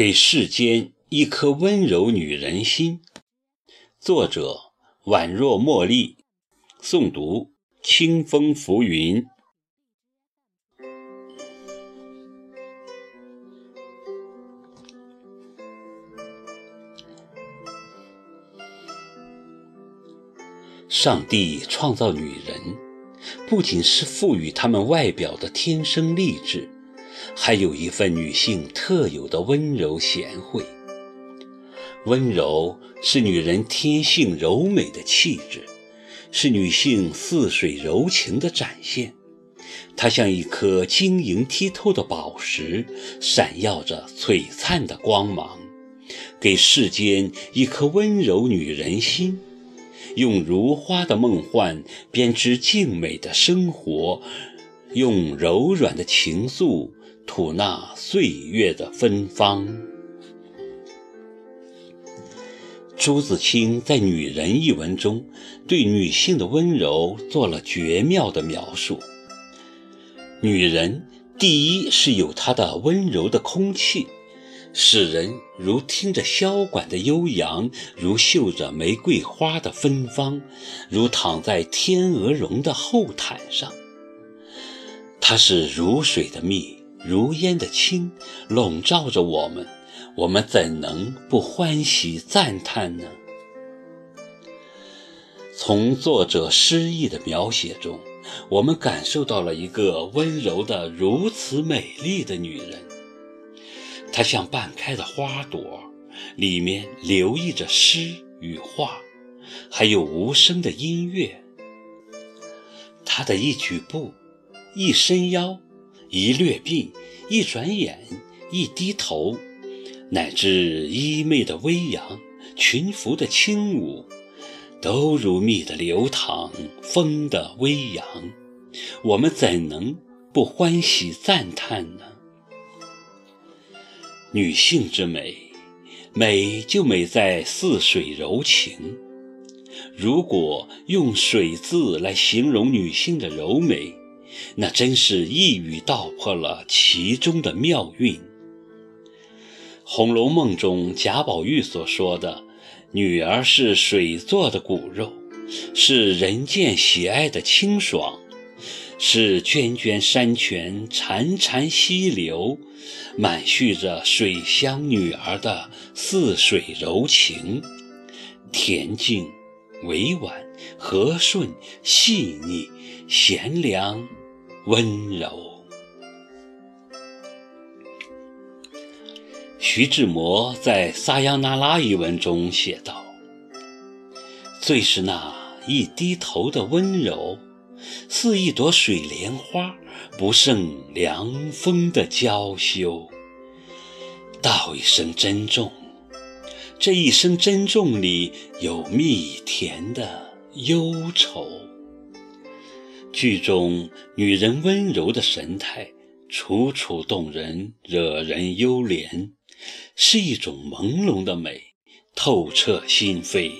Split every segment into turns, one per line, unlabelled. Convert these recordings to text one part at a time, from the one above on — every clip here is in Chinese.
给世间一颗温柔女人心。作者：宛若茉莉。诵读：清风浮云。上帝创造女人，不仅是赋予她们外表的天生丽质。还有一份女性特有的温柔贤惠。温柔是女人天性柔美的气质，是女性似水柔情的展现。它像一颗晶莹剔透的宝石，闪耀着璀璨的光芒，给世间一颗温柔女人心，用如花的梦幻编织静美的生活，用柔软的情愫。吐纳岁月的芬芳。朱自清在《女人》一文中，对女性的温柔做了绝妙的描述。女人，第一是有她的温柔的空气，使人如听着箫管的悠扬，如嗅着玫瑰花的芬芳，如躺在天鹅绒的厚毯上。它是如水的蜜。如烟的清，笼罩着我们，我们怎能不欢喜赞叹呢？从作者诗意的描写中，我们感受到了一个温柔的、如此美丽的女人。她像半开的花朵，里面留意着诗与画，还有无声的音乐。她的一举步，一伸腰。一掠鬓，一转眼，一低头，乃至衣袂的微扬，裙服的轻舞，都如蜜的流淌，风的微扬。我们怎能不欢喜赞叹呢？女性之美，美就美在似水柔情。如果用“水”字来形容女性的柔美，那真是一语道破了其中的妙韵。《红楼梦》中贾宝玉所说的“女儿是水做的骨肉，是人间喜爱的清爽，是涓涓山泉潺潺溪流，满蓄着水乡女儿的似水柔情，恬静、委婉、和顺、细腻、贤良。”温柔。徐志摩在《撒央那拉》一文中写道：“最是那一低头的温柔，似一朵水莲花，不胜凉风的娇羞。道一声珍重，这一声珍重里有蜜甜的忧愁。”剧中女人温柔的神态，楚楚动人，惹人幽怜，是一种朦胧的美，透彻心扉，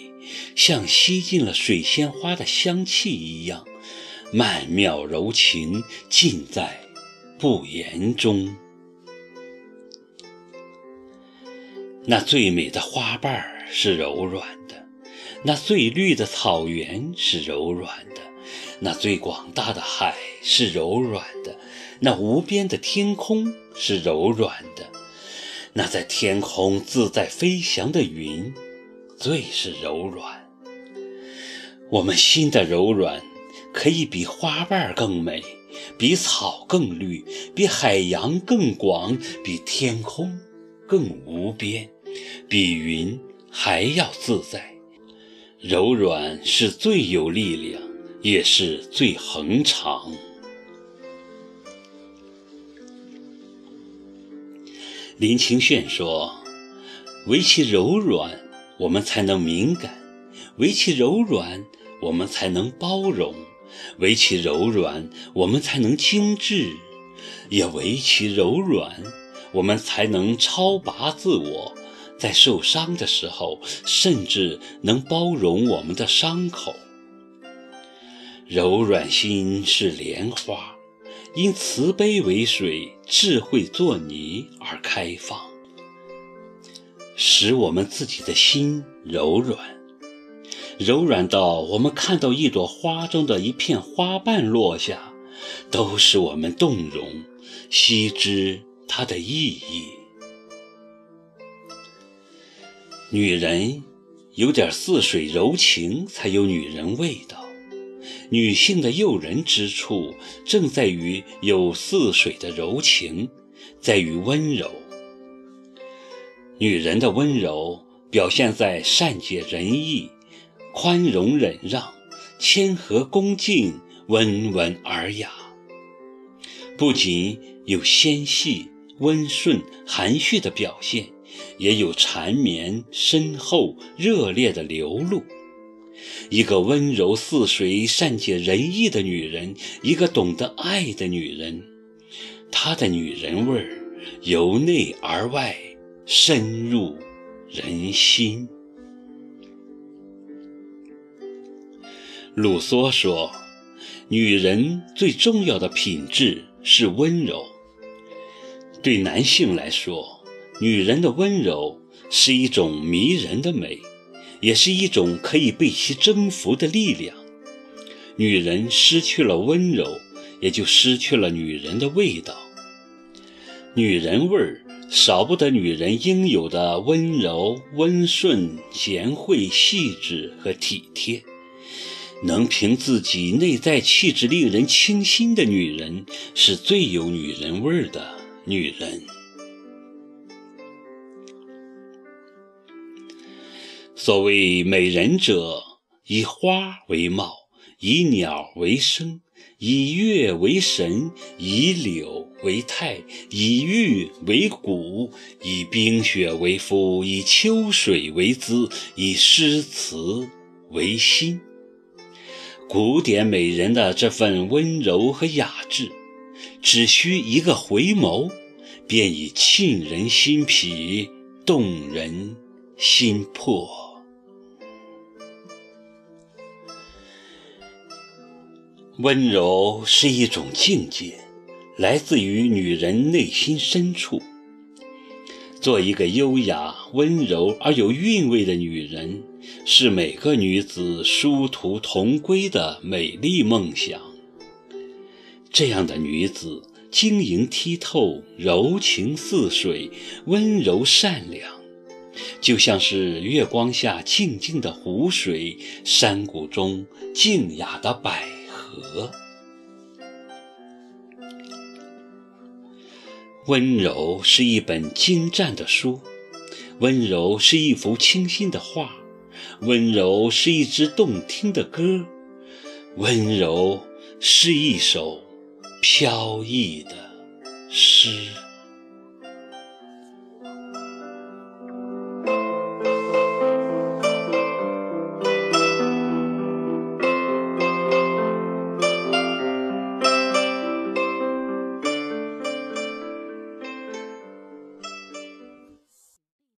像吸进了水仙花的香气一样，曼妙柔情尽在不言中。那最美的花瓣是柔软的，那最绿的草原是柔软的。那最广大的海是柔软的，那无边的天空是柔软的，那在天空自在飞翔的云最是柔软。我们心的柔软，可以比花瓣更美，比草更绿，比海洋更广，比天空更无边，比云还要自在。柔软是最有力量。也是最恒长。林清炫说：“唯其柔软，我们才能敏感；唯其柔软，我们才能包容；唯其柔软，我们才能精致；也唯其柔软，我们才能超拔自我，在受伤的时候，甚至能包容我们的伤口。”柔软心是莲花，因慈悲为水，智慧作泥而开放。使我们自己的心柔软，柔软到我们看到一朵花中的一片花瓣落下，都使我们动容，悉知它的意义。女人有点似水柔情，才有女人味道。女性的诱人之处，正在于有似水的柔情，在于温柔。女人的温柔表现在善解人意、宽容忍让、谦和恭敬、温文尔雅。不仅有纤细、温顺、含蓄的表现，也有缠绵、深厚、热烈的流露。一个温柔似水、善解人意的女人，一个懂得爱的女人，她的女人味儿由内而外。深入人心。卢梭说：“女人最重要的品质是温柔。”对男性来说，女人的温柔是一种迷人的美，也是一种可以被其征服的力量。女人失去了温柔，也就失去了女人的味道。女人味儿。少不得女人应有的温柔、温顺、贤惠、细致和体贴。能凭自己内在气质令人倾心的女人，是最有女人味儿的女人。所谓美人者，以花为貌，以鸟为声。以月为神，以柳为态，以玉为骨，以冰雪为肤，以秋水为姿，以诗词为心。古典美人的这份温柔和雅致，只需一个回眸，便已沁人心脾，动人心魄。温柔是一种境界，来自于女人内心深处。做一个优雅、温柔而有韵味的女人，是每个女子殊途同归的美丽梦想。这样的女子，晶莹剔透，柔情似水，温柔善良，就像是月光下静静的湖水，山谷中静雅的柏。和温柔是一本精湛的书，温柔是一幅清新的画，温柔是一支动听的歌，温柔是一首飘逸的诗。